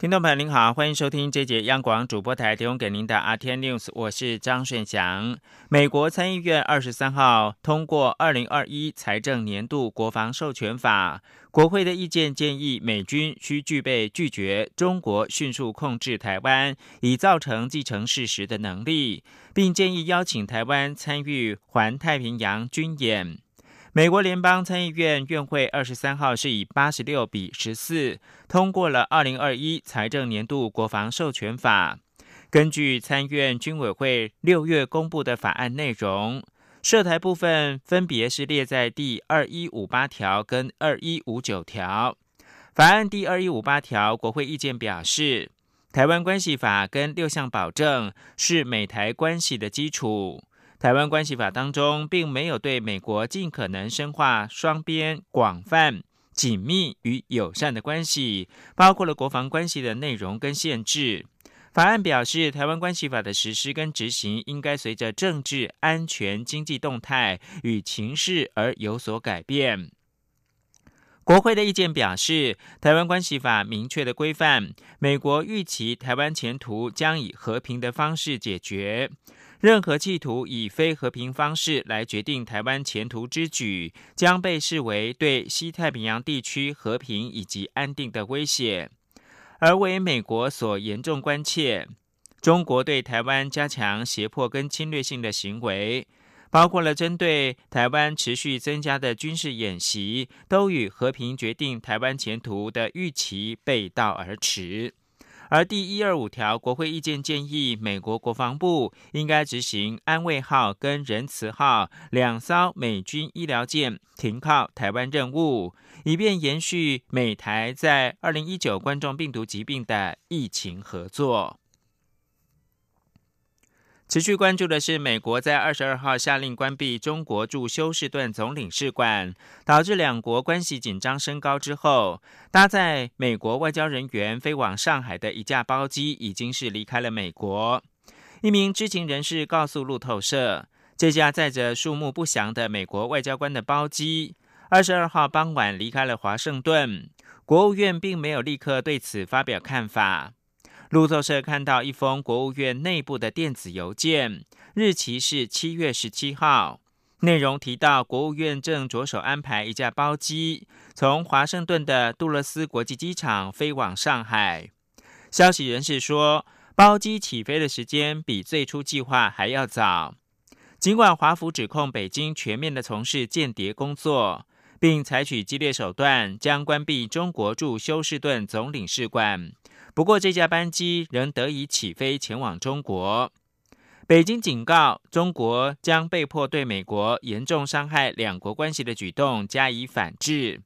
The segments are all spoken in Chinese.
听众朋友您好，欢迎收听这节央广主播台提供给您的 RTI News，我是张顺祥。美国参议院二十三号通过二零二一财政年度国防授权法。国会的意见建议，美军需具备拒绝中国迅速控制台湾，以造成既成事实的能力，并建议邀请台湾参与环太平洋军演。美国联邦参议院院会二十三号是以八十六比十四通过了二零二一财政年度国防授权法。根据参院军委会六月公布的法案内容。涉台部分分别是列在第二一五八条跟二一五九条。法案第二一五八条，国会意见表示，台湾关系法跟六项保证是美台关系的基础。台湾关系法当中，并没有对美国尽可能深化双边广泛、紧密与友善的关系，包括了国防关系的内容跟限制。法案表示，台湾关系法的实施跟执行应该随着政治、安全、经济动态与情势而有所改变。国会的意见表示，台湾关系法明确的规范，美国预期台湾前途将以和平的方式解决，任何企图以非和平方式来决定台湾前途之举，将被视为对西太平洋地区和平以及安定的威胁。而为美国所严重关切，中国对台湾加强胁迫跟侵略性的行为，包括了针对台湾持续增加的军事演习，都与和平决定台湾前途的预期背道而驰。而第一二五条国会意见建议，美国国防部应该执行安慰号跟仁慈号两艘美军医疗舰停靠台湾任务，以便延续美台在二零一九冠状病毒疾病的疫情合作。持续关注的是，美国在二十二号下令关闭中国驻休斯顿总领事馆，导致两国关系紧张升高之后，搭载美国外交人员飞往上海的一架包机已经是离开了美国。一名知情人士告诉路透社，这架载着数目不详的美国外交官的包机，二十二号傍晚离开了华盛顿。国务院并没有立刻对此发表看法。路透社看到一封国务院内部的电子邮件，日期是七月十七号，内容提到国务院正着手安排一架包机从华盛顿的杜勒斯国际机场飞往上海。消息人士说，包机起飞的时间比最初计划还要早。尽管华府指控北京全面的从事间谍工作，并采取激烈手段将关闭中国驻休斯顿总领事馆。不过，这架班机仍得以起飞前往中国。北京警告，中国将被迫对美国严重伤害两国关系的举动加以反制。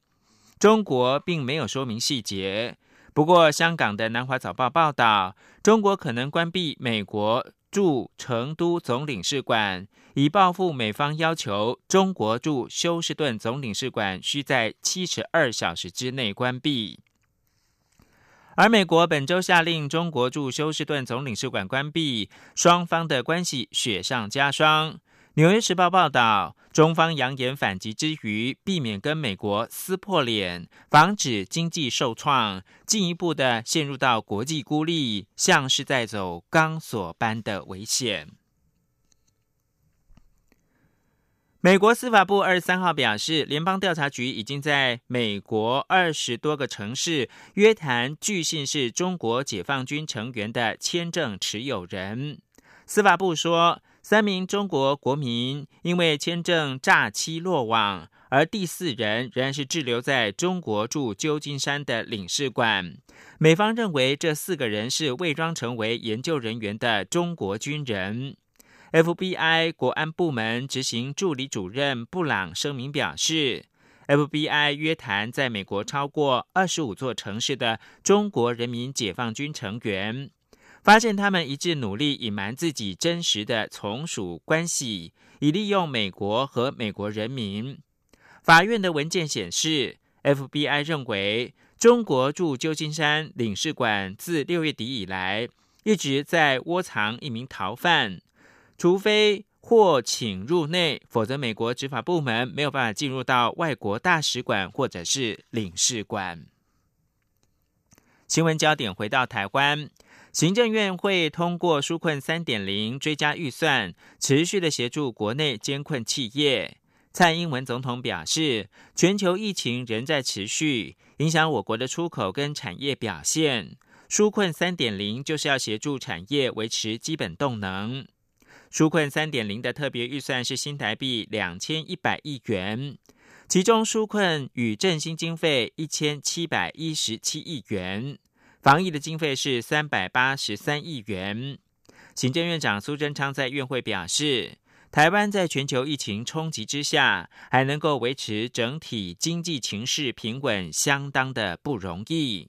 中国并没有说明细节。不过，香港的南华早报报道，中国可能关闭美国驻成都总领事馆，以报复美方要求中国驻休斯顿总领事馆需在七十二小时之内关闭。而美国本周下令中国驻休斯顿总领事馆关闭，双方的关系雪上加霜。纽约时报报道，中方扬言反击之余，避免跟美国撕破脸，防止经济受创，进一步的陷入到国际孤立，像是在走钢索般的危险。美国司法部二十三号表示，联邦调查局已经在美国二十多个城市约谈据信是中国解放军成员的签证持有人。司法部说，三名中国国民因为签证诈欺落网，而第四人仍然是滞留在中国驻旧金山的领事馆。美方认为这四个人是伪装成为研究人员的中国军人。FBI 国安部门执行助理主任布朗声明表示，FBI 约谈在美国超过二十五座城市的中国人民解放军成员，发现他们一致努力隐瞒自己真实的从属关系，以利用美国和美国人民。法院的文件显示，FBI 认为中国驻旧金山领事馆自六月底以来一直在窝藏一名逃犯，除非或请入内，否则美国执法部门没有办法进入到外国大使馆或者是领事馆。新闻焦点回到台湾，行政院会通过纾困三点零追加预算，持续的协助国内艰困企业。蔡英文总统表示，全球疫情仍在持续，影响我国的出口跟产业表现。纾困三点零就是要协助产业维持基本动能。纾困三点零的特别预算是新台币两千一百亿元，其中纾困与振兴经费一千七百一十七亿元，防疫的经费是三百八十三亿元。行政院长苏贞昌在院会表示。台湾在全球疫情冲击之下，还能够维持整体经济情势平稳，相当的不容易。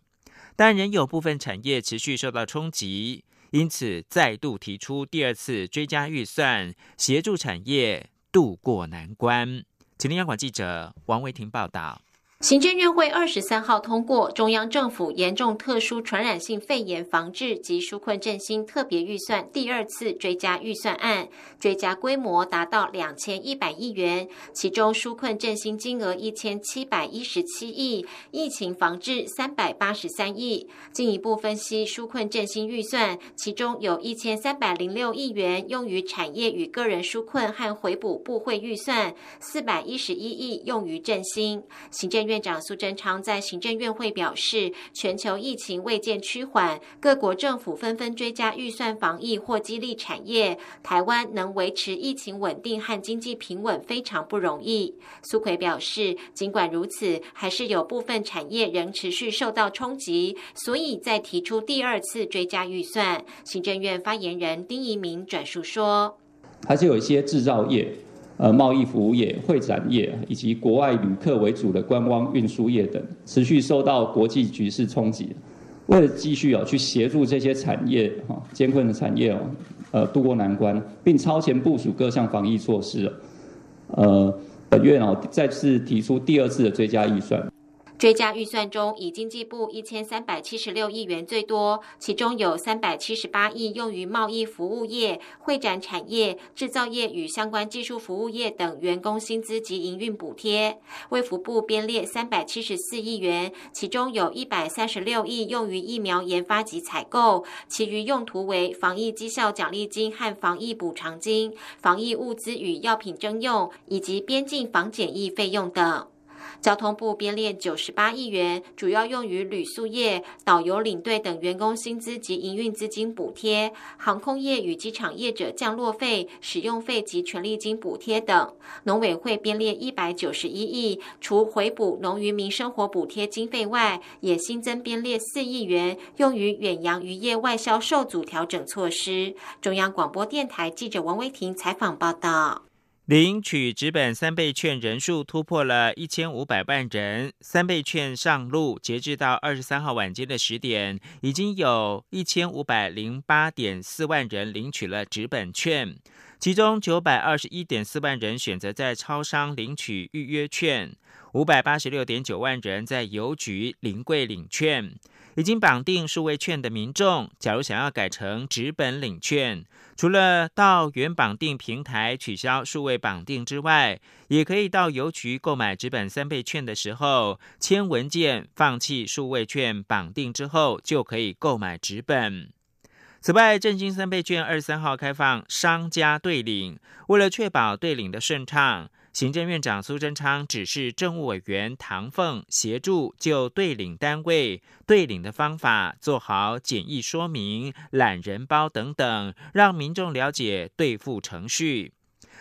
但仍有部分产业持续受到冲击，因此再度提出第二次追加预算，协助产业渡过难关。请听央广记者王维婷报道。行政院会二十三号通过中央政府严重特殊传染性肺炎防治及纾困振兴特别预算第二次追加预算案，追加规模达到两千一百亿元，其中纾困振兴金额一千七百一十七亿，疫情防治三百八十三亿。进一步分析纾困振兴预算，其中有一千三百零六亿元用于产业与个人纾困和回补部会预算，四百一十一亿用于振兴。行政。院长苏贞昌在行政院会表示，全球疫情未见趋缓，各国政府纷纷追加预算防疫或激励产业，台湾能维持疫情稳定和经济平稳非常不容易。苏奎表示，尽管如此，还是有部分产业仍持续受到冲击，所以在提出第二次追加预算。行政院发言人丁仪明转述说，还是有一些制造业。呃，贸易服务业、会展业以及国外旅客为主的观光运输业等，持续受到国际局势冲击。为了继续哦去协助这些产业哈艰困的产业哦，呃渡过难关，并超前部署各项防疫措施，呃，本月哦再次提出第二次的追加预算。追加预算中，以经济部一千三百七十六亿元最多，其中有三百七十八亿用于贸易服务业、会展产业、制造业与相关技术服务业等员工薪资及营运补贴。卫福部编列三百七十四亿元，其中有一百三十六亿用于疫苗研发及采购，其余用途为防疫绩效奖励金和防疫补偿金、防疫物资与药品征用以及边境防检疫费用等。交通部编列九十八亿元，主要用于旅宿业、导游领队等员工薪资及营运资金补贴；航空业与机场业者降落费、使用费及权利金补贴等。农委会编列一百九十一亿，除回补农渔民生活补贴经费外，也新增编列四亿元，用于远洋渔业外销受阻调整措施。中央广播电台记者王威婷采访报道。领取纸本三倍券人数突破了一千五百万人，三倍券上路，截至到二十三号晚间的十点，已经有一千五百零八点四万人领取了纸本券，其中九百二十一点四万人选择在超商领取预约券，五百八十六点九万人在邮局临柜领券。已经绑定数位券的民众，假如想要改成纸本领券，除了到原绑定平台取消数位绑定之外，也可以到邮局购买纸本三倍券的时候签文件，放弃数位券绑定之后，就可以购买纸本。此外，振兴三倍券二十三号开放商家对领，为了确保对领的顺畅。行政院长苏贞昌指示政务委员唐凤协助就对领单位对领的方法做好简易说明、懒人包等等，让民众了解兑付程序。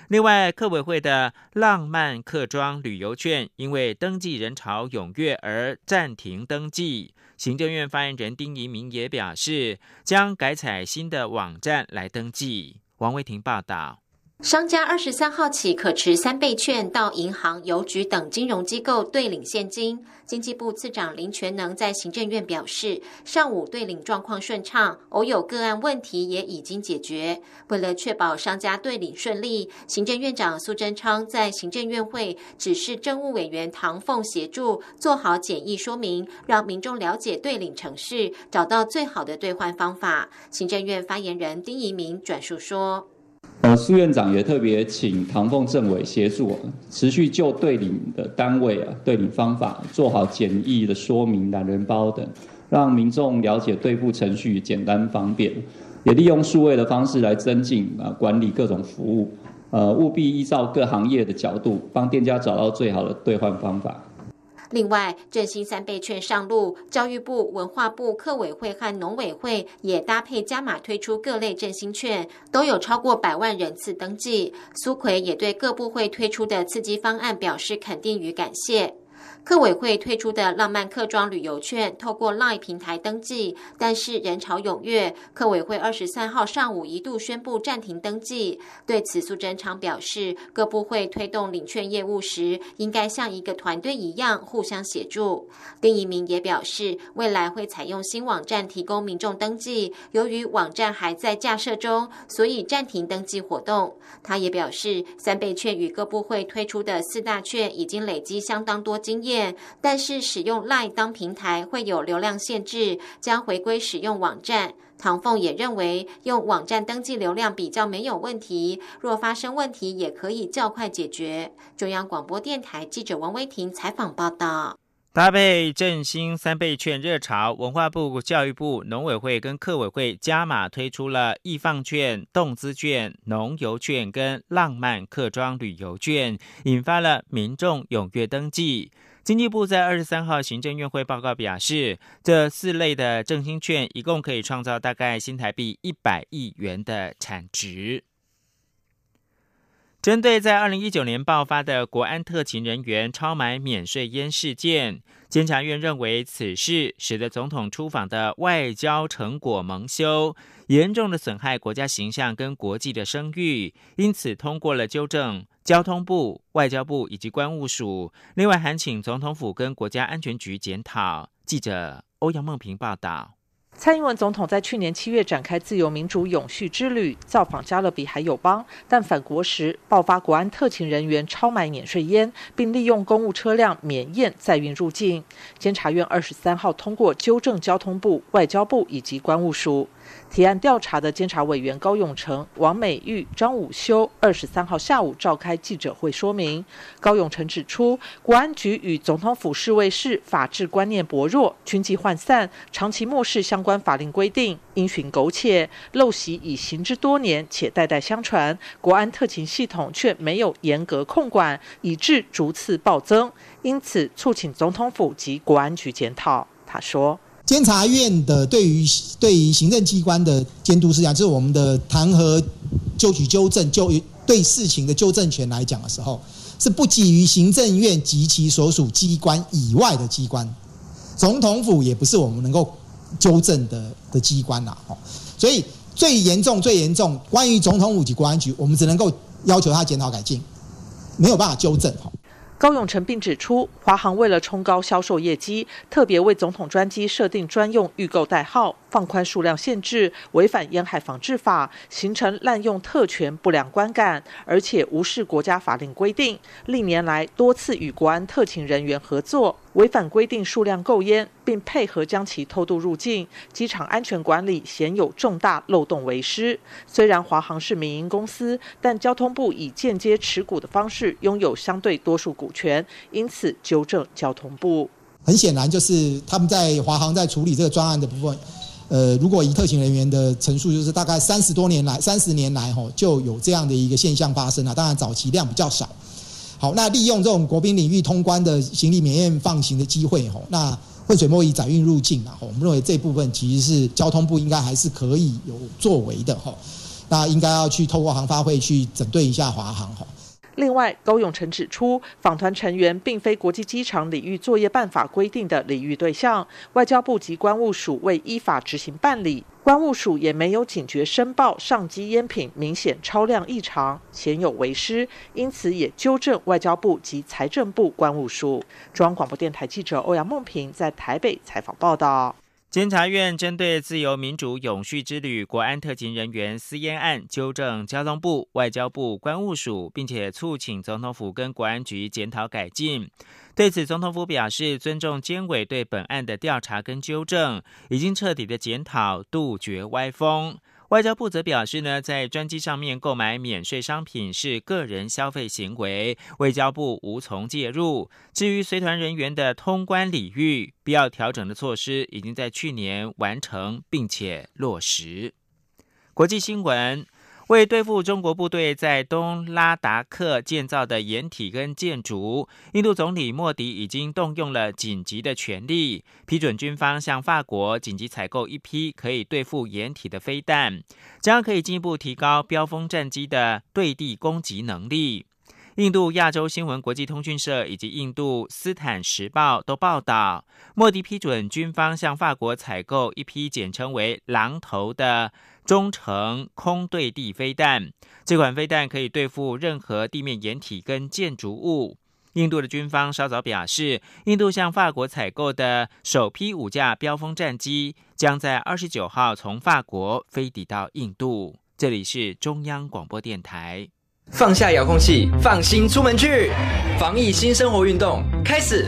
另外，客委会的浪漫客庄旅游券因为登记人潮踊跃而暂停登记。行政院发言人丁仪明也表示，将改采新的网站来登记。王维婷报道。商家二十三号起可持三倍券到银行、邮局等金融机构兑领现金。经济部次长林全能在行政院表示，上午兑领状况顺畅，偶有个案问题也已经解决。为了确保商家兑领顺利，行政院长苏贞昌在行政院会指示政务委员唐凤协助做好简易说明，让民众了解兑领程序，找到最好的兑换方法。行政院发言人丁仪明转述说。呃，苏院长也特别请唐凤政委协助，持续就对领的单位啊、对领方法做好简易的说明、懒人包等，让民众了解兑付程序简单方便，也利用数位的方式来增进啊管理各种服务，呃，务必依照各行业的角度，帮店家找到最好的兑换方法。另外，振兴三倍券上路，教育部、文化部、客委会和农委会也搭配加码推出各类振兴券，都有超过百万人次登记。苏奎也对各部会推出的刺激方案表示肯定与感谢。客委会推出的浪漫客庄旅游券，透过 LINE 平台登记，但是人潮踊跃。客委会二十三号上午一度宣布暂停登记。对此，苏贞昌表示，各部会推动领券业务时，应该像一个团队一样互相协助。丁一鸣也表示，未来会采用新网站提供民众登记。由于网站还在架设中，所以暂停登记活动。他也表示，三倍券与各部会推出的四大券已经累积相当多经验。但是使用 LINE 当平台会有流量限制，将回归使用网站。唐凤也认为用网站登记流量比较没有问题，若发生问题也可以较快解决。中央广播电台记者王威婷采访报道。搭配振兴三倍券热潮，文化部、教育部、农委会跟客委会加码推出了易放券、动资券、农游券跟浪漫客庄旅游券，引发了民众踊跃登记。经济部在二十三号行政院会报告表示，这四类的振兴券一共可以创造大概新台币一百亿元的产值。针对在二零一九年爆发的国安特勤人员超买免税烟事件，监察院认为此事使得总统出访的外交成果蒙羞，严重的损害国家形象跟国际的声誉，因此通过了纠正。交通部、外交部以及关务署，另外还请总统府跟国家安全局检讨。记者欧阳梦平报道。蔡英文总统在去年七月展开自由民主永续之旅，造访加勒比海友邦，但返国时爆发国安特勤人员超买免税烟，并利用公务车辆免验载运入境。监察院二十三号通过纠正交通部、外交部以及关务署。提案调查的监察委员高永成、王美玉、张武修二十三号下午召开记者会说明。高永成指出，国安局与总统府侍卫室法治观念薄弱、军纪涣散，长期漠视相关法令规定，因循苟且，陋习已行之多年，且代代相传。国安特勤系统却没有严格控管，以致逐次暴增。因此，促请总统府及国安局检讨。他说。监察院的对于对于行政机关的监督事项，就是我们的弹劾、就举纠正、就对事情的纠正权来讲的时候，是不给予行政院及其所属机关以外的机关，总统府也不是我们能够纠正的的机关呐。哦，所以最严重、最严重，关于总统府及国安局，我们只能够要求他检讨改进，没有办法纠正。哈。高永成并指出，华航为了冲高销售业绩，特别为总统专机设定专用预购代号，放宽数量限制，违反沿海防治法，形成滥用特权、不良观感，而且无视国家法令规定。历年来多次与国安特勤人员合作。违反规定数量购烟，并配合将其偷渡入境，机场安全管理鲜有重大漏洞为失。虽然华航是民营公司，但交通部以间接持股的方式拥有相对多数股权，因此纠正交通部。很显然，就是他们在华航在处理这个专案的部分，呃，如果以特勤人员的陈述，就是大概三十多年来，三十年来吼就有这样的一个现象发生啊。当然早期量比较少。好，那利用这种国宾领域通关的行李免验放行的机会，吼，那混水摸鱼载运入境啊，我们认为这部分其实是交通部应该还是可以有作为的，吼，那应该要去透过航发会去整顿一下华航，吼。另外，高永成指出，访团成员并非国际机场礼遇作业办法规定的礼遇对象，外交部及关务署未依法执行办理，关务署也没有警觉申报上机烟品明显超量异常，鲜有违失，因此也纠正外交部及财政部关务署。中央广播电台记者欧阳梦平在台北采访报道。监察院针对自由民主永续之旅国安特勤人员私烟案，纠正交通部、外交部、关务署，并且促请总统府跟国安局检讨改进。对此，总统府表示尊重监委对本案的调查跟纠正，已经彻底的检讨，杜绝歪风。外交部则表示呢，在专机上面购买免税商品是个人消费行为，外交部无从介入。至于随团人员的通关礼遇，必要调整的措施已经在去年完成并且落实。国际新闻。为对付中国部队在东拉达克建造的掩体跟建筑，印度总理莫迪已经动用了紧急的权力，批准军方向法国紧急采购一批可以对付掩体的飞弹，这样可以进一步提高标风战机的对地攻击能力。印度亚洲新闻国际通讯社以及印度斯坦时报都报道，莫迪批准军方向法国采购一批简称为“狼头”的。中程空对地飞弹，这款飞弹可以对付任何地面掩体跟建筑物。印度的军方稍早表示，印度向法国采购的首批五架标风战机将在二十九号从法国飞抵到印度。这里是中央广播电台。放下遥控器，放心出门去，防疫新生活运动开始。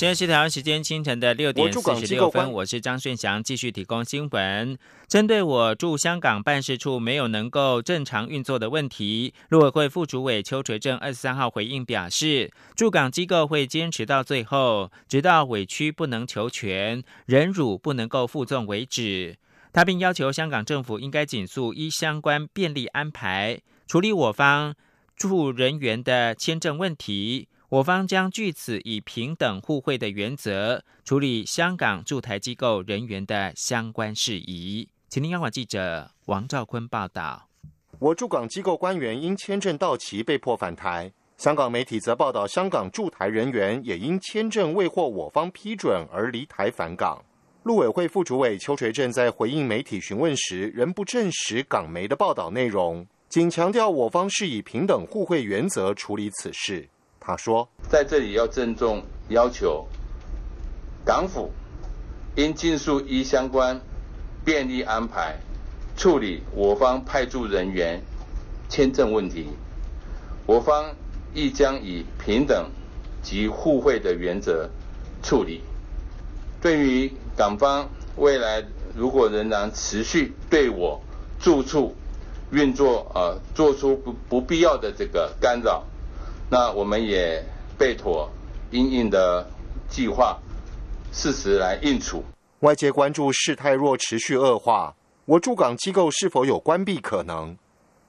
现在是台湾时间清晨的六点四十六分，我是张顺祥，继续提供新闻。针对我驻香港办事处没有能够正常运作的问题，陆委会副主委邱垂正二十三号回应表示，驻港机构会坚持到最后，直到委屈不能求全、忍辱不能够负重为止。他并要求香港政府应该紧速依相关便利安排处理我方驻人员的签证问题。我方将据此以平等互惠的原则处理香港驻台机构人员的相关事宜。请听央广记者王兆坤报道。我驻港机构官员因签证到期被迫返台，香港媒体则报道香港驻台人员也因签证未获我方批准而离台返港。陆委会副主委邱垂正在回应媒体询问时，仍不证实港媒的报道内容，仅强调我方是以平等互惠原则处理此事。他说：“在这里要郑重要求，港府应尽速依相关便利安排处理我方派驻人员签证问题。我方亦将以平等及互惠的原则处理。对于港方未来如果仍然持续对我住处运作呃做出不不必要的这个干扰。”那我们也备妥应应的计划，适时来应处。外界关注事态若持续恶化，我驻港机构是否有关闭可能？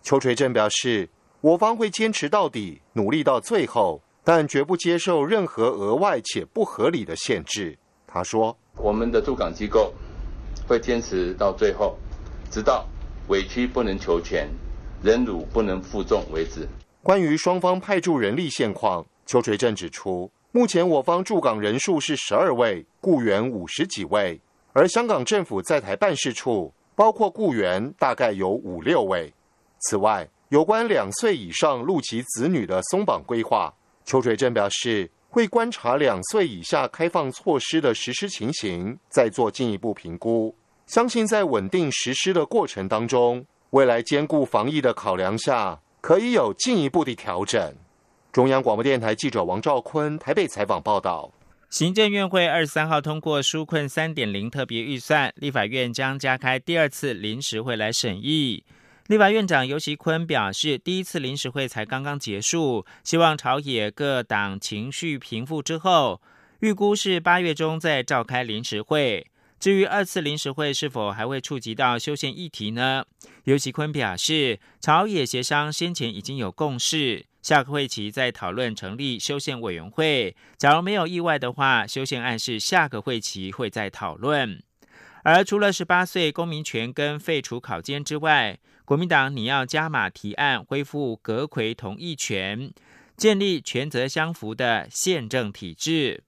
邱垂正表示，我方会坚持到底，努力到最后，但绝不接受任何额外且不合理的限制。他说：“我们的驻港机构会坚持到最后，直到委屈不能求全，忍辱不能负重为止。”关于双方派驻人力现况，邱垂正指出，目前我方驻港人数是十二位，雇员五十几位，而香港政府在台办事处包括雇员大概有五六位。此外，有关两岁以上陆籍子女的松绑规划，邱垂正表示会观察两岁以下开放措施的实施情形，再做进一步评估。相信在稳定实施的过程当中，未来兼顾防疫的考量下。可以有进一步的调整。中央广播电台记者王兆坤台北采访报道。行政院会二十三号通过纾困三点零特别预算，立法院将加开第二次临时会来审议。立法院长尤其坤表示，第一次临时会才刚刚结束，希望朝野各党情绪平复之后，预估是八月中再召开临时会。至于二次临时会是否还会触及到修宪议题呢？尤其坤表示，朝野协商先前已经有共识。下个会期再讨论成立修宪委员会。假如没有意外的话，修宪案是下个会期会再讨论。而除了十八岁公民权跟废除考监之外，国民党你要加码提案恢复阁魁同意权，建立权责相符的宪政体制。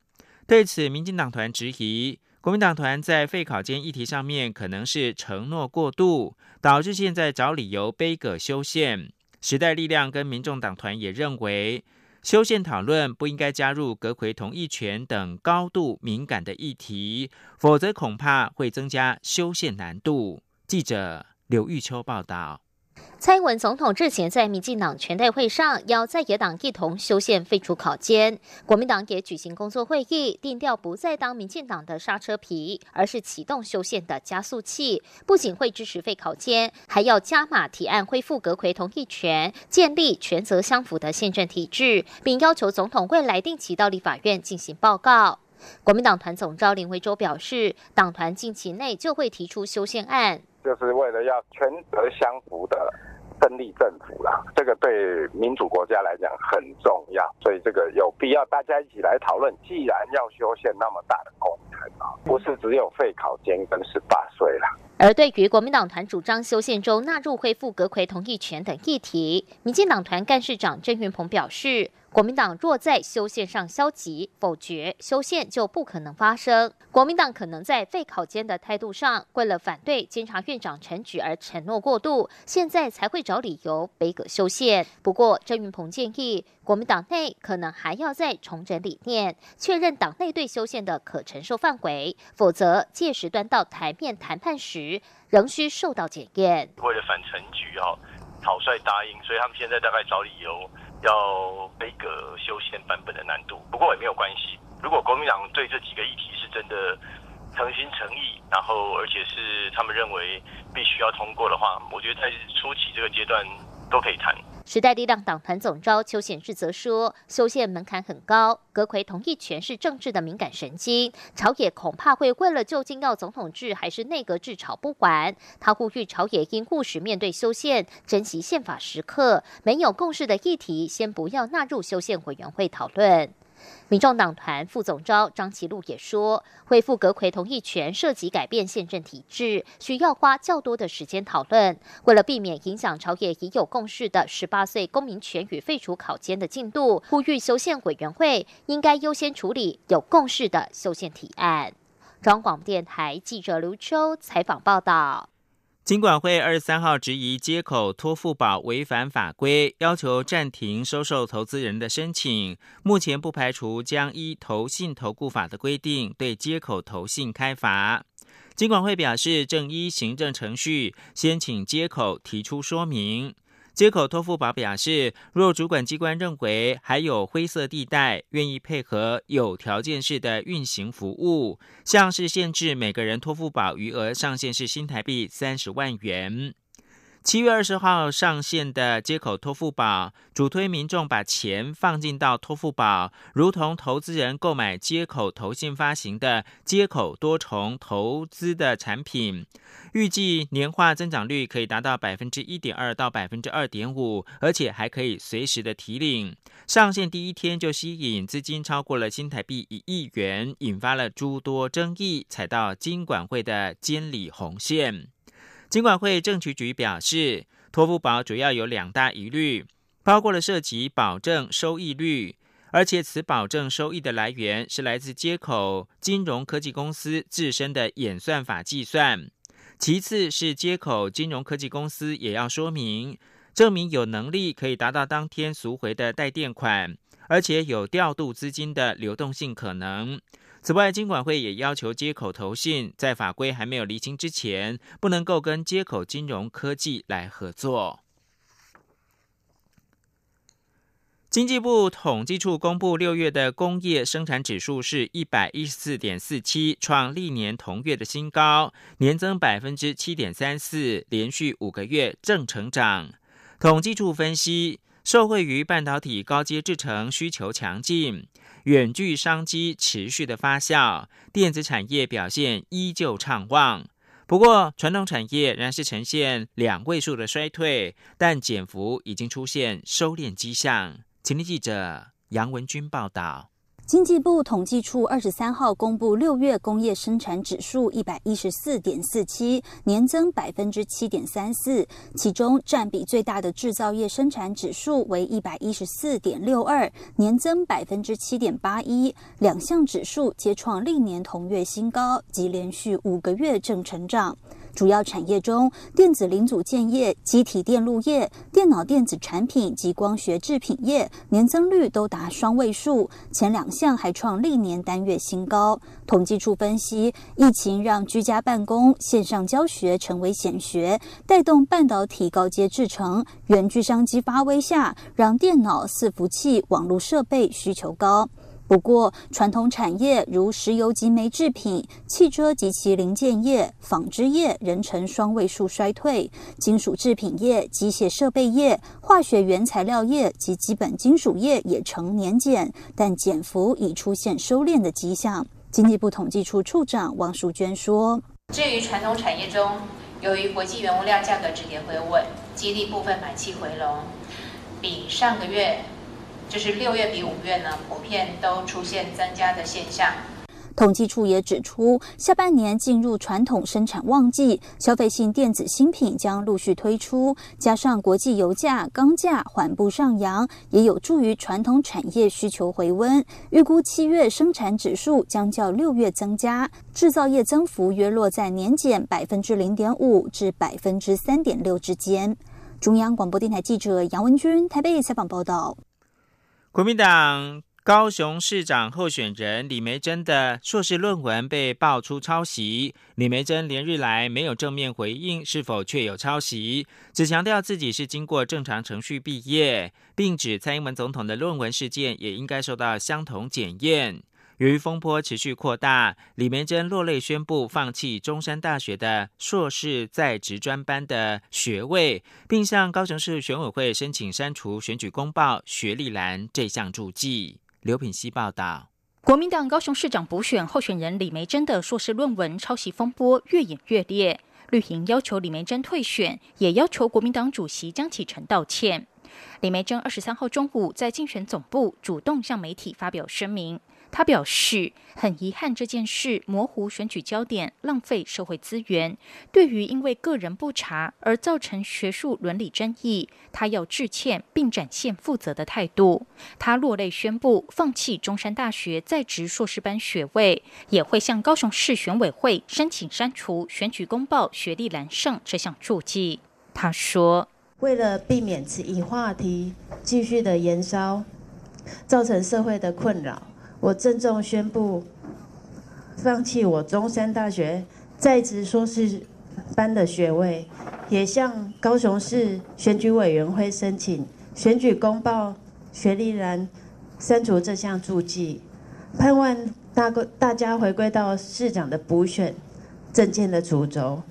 对此，民进党团质疑，国民党团在废考监议题上面可能是承诺过度，导致现在找理由背葛修宪。时代力量跟民众党团也认为，修宪讨论不应该加入阁魁同意权等高度敏感的议题，否则恐怕会增加修宪难度。记者刘玉秋报道。蔡英文总统日前在民进党全代会上邀在野党一同修宪废除考监，国民党也举行工作会议，定调不再当民进党的刹车皮，而是启动修宪的加速器。不仅会支持废考监，还要加码提案恢复阁魁同意权，建立权责相符的宪政体制，并要求总统未来定期到立法院进行报告。国民党团总召林维洲表示，党团近期内就会提出修宪案，就是为了要权责相符的。胜利政府啦，这个对民主国家来讲很重要，所以这个有必要大家一起来讨论。既然要修宪那么大的工程啊，不是只有废考监跟十八岁了。而对于国民党团主张修宪中纳入恢复阁魁同意权等议题，民进党团干事长郑云鹏表示。国民党若在修宪上消极否决修宪，就不可能发生。国民党可能在废考监的态度上，为了反对监察院长陈举而承诺过度，现在才会找理由背葛修宪。不过，郑云鹏建议，国民党内可能还要再重整理念，确认党内对修宪的可承受范围，否则届时端到台面谈判时，仍需受到检验。为了反陈局，哦，草率答应，所以他们现在大概找理由。要背个修宪版本的难度，不过也没有关系。如果国民党对这几个议题是真的诚心诚意，然后而且是他们认为必须要通过的话，我觉得在初期这个阶段都可以谈。时代力量党团总召邱显志则说，修宪门槛很高，阁魁同意权是政治的敏感神经，朝野恐怕会为了究竟要总统制还是内阁制吵不完。他呼吁朝野应务实面对修宪，珍惜宪法时刻，没有共识的议题，先不要纳入修宪委员会讨论。民众党团副总召张其禄也说，恢复阁魁同意权涉及改变宪政体制，需要花较多的时间讨论。为了避免影响朝野已有共识的十八岁公民权与废除考监的进度，呼吁修宪委员会应该优先处理有共识的修宪提案。中央广电台记者刘秋采访报道。金管会二十三号质疑接口托付宝违反法规，要求暂停收受投资人的申请。目前不排除将依投信投顾法的规定对接口投信开罚。金管会表示，正依行政程序先请接口提出说明。接口托付宝表示，若主管机关认为还有灰色地带，愿意配合有条件式的运行服务，像是限制每个人托付宝余额上限是新台币三十万元。七月二十号上线的接口托付宝，主推民众把钱放进到托付宝，如同投资人购买接口投信发行的接口多重投资的产品。预计年化增长率可以达到百分之一点二到百分之二点五，而且还可以随时的提领。上线第一天就吸引资金超过了新台币一亿元，引发了诸多争议，踩到金管会的监理红线。金管会政局局表示，托付宝主要有两大疑虑，包括了涉及保证收益率，而且此保证收益的来源是来自接口金融科技公司自身的演算法计算；其次是接口金融科技公司也要说明证明有能力可以达到当天赎回的代垫款，而且有调度资金的流动性可能。此外，金管会也要求接口投信在法规还没有厘清之前，不能够跟接口金融科技来合作。经济部统计处公布六月的工业生产指数是一百一十四点四七，创历年同月的新高，年增百分之七点三四，连续五个月正成长。统计处分析，受惠于半导体高阶制程需求强劲，远距商机持续的发酵，电子产业表现依旧畅旺。不过，传统产业仍然是呈现两位数的衰退，但减幅已经出现收敛迹象。请听记者杨文军报道。经济部统计处二十三号公布六月工业生产指数一百一十四点四七，年增百分之七点三四，其中占比最大的制造业生产指数为一百一十四点六二，年增百分之七点八一，两项指数皆创历年同月新高，及连续五个月正成长。主要产业中，电子零组件业、机体电路业、电脑电子产品及光学制品业年增率都达双位数，前两项还创历年单月新高。统计处分析，疫情让居家办公、线上教学成为显学，带动半导体高阶制程、原具商机发威下，让电脑、伺服器、网络设备需求高。不过，传统产业如石油及煤制品、汽车及其零件业、纺织业仍呈双位数衰退；金属制品业、机械设备业、化学原材料业及基本金属业也呈年减，但减幅已出现收敛的迹象。经济部统计处处长王淑娟说：“至于传统产业中，由于国际原物料价格止跌回稳，激励部分买气回笼，比上个月。”就是六月比五月呢，普遍都出现增加的现象。统计处也指出，下半年进入传统生产旺季，消费性电子新品将陆续推出，加上国际油价、钢价缓步上扬，也有助于传统产业需求回温。预估七月生产指数将较六月增加，制造业增幅约落在年减百分之零点五至百分之三点六之间。中央广播电台记者杨文君台北采访报道。国民党高雄市长候选人李梅珍的硕士论文被爆出抄袭，李梅珍连日来没有正面回应是否确有抄袭，只强调自己是经过正常程序毕业，并指蔡英文总统的论文事件也应该受到相同检验。由于风波持续扩大，李梅珍落泪宣布放弃中山大学的硕士在职专班的学位，并向高雄市选委会申请删除选举公报学历栏这项注记。刘品希报道。国民党高雄市长补选候选人李梅珍的硕士论文抄袭风波越演越烈，绿营要求李梅珍退选，也要求国民党主席江启臣道歉。李梅珍二十三号中午在竞选总部主动向媒体发表声明。他表示，很遗憾这件事模糊选举焦点，浪费社会资源。对于因为个人不查而造成学术伦理争议，他要致歉并展现负责的态度。他落泪宣布放弃中山大学在职硕士班学位，也会向高雄市选委会申请删除选举公报学历栏上这项注记。他说：“为了避免此一话题继续的延烧，造成社会的困扰。”我郑重宣布，放弃我中山大学在职硕士班的学位，也向高雄市选举委员会申请选举公报学历栏删除这项注记，盼望大大家回归到市长的补选政见的主轴。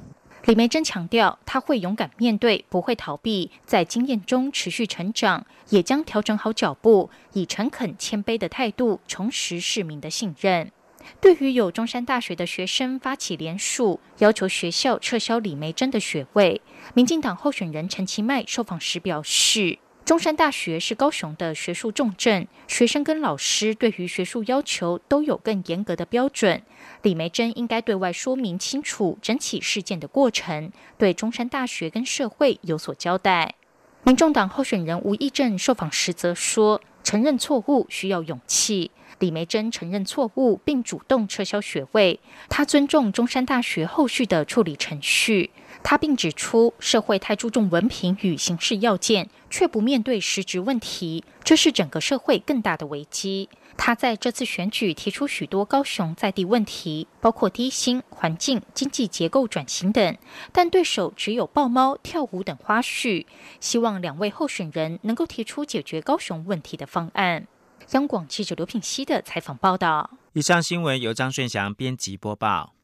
李梅珍强调，他会勇敢面对，不会逃避，在经验中持续成长，也将调整好脚步，以诚恳谦卑的态度重拾市民的信任。对于有中山大学的学生发起联署，要求学校撤销李梅珍的学位，民进党候选人陈其迈受访时表示。中山大学是高雄的学术重镇，学生跟老师对于学术要求都有更严格的标准。李梅珍应该对外说明清楚整起事件的过程，对中山大学跟社会有所交代。民众党候选人吴益政受访时则说，承认错误需要勇气。李梅珍承认错误，并主动撤销学位，他尊重中山大学后续的处理程序。他并指出，社会太注重文凭与形式要件，却不面对实质问题，这是整个社会更大的危机。他在这次选举提出许多高雄在地问题，包括低薪、环境、经济结构转型等，但对手只有抱猫、跳舞等花絮。希望两位候选人能够提出解决高雄问题的方案。央广记者刘品熙的采访报道。以上新闻由张顺祥编辑播报。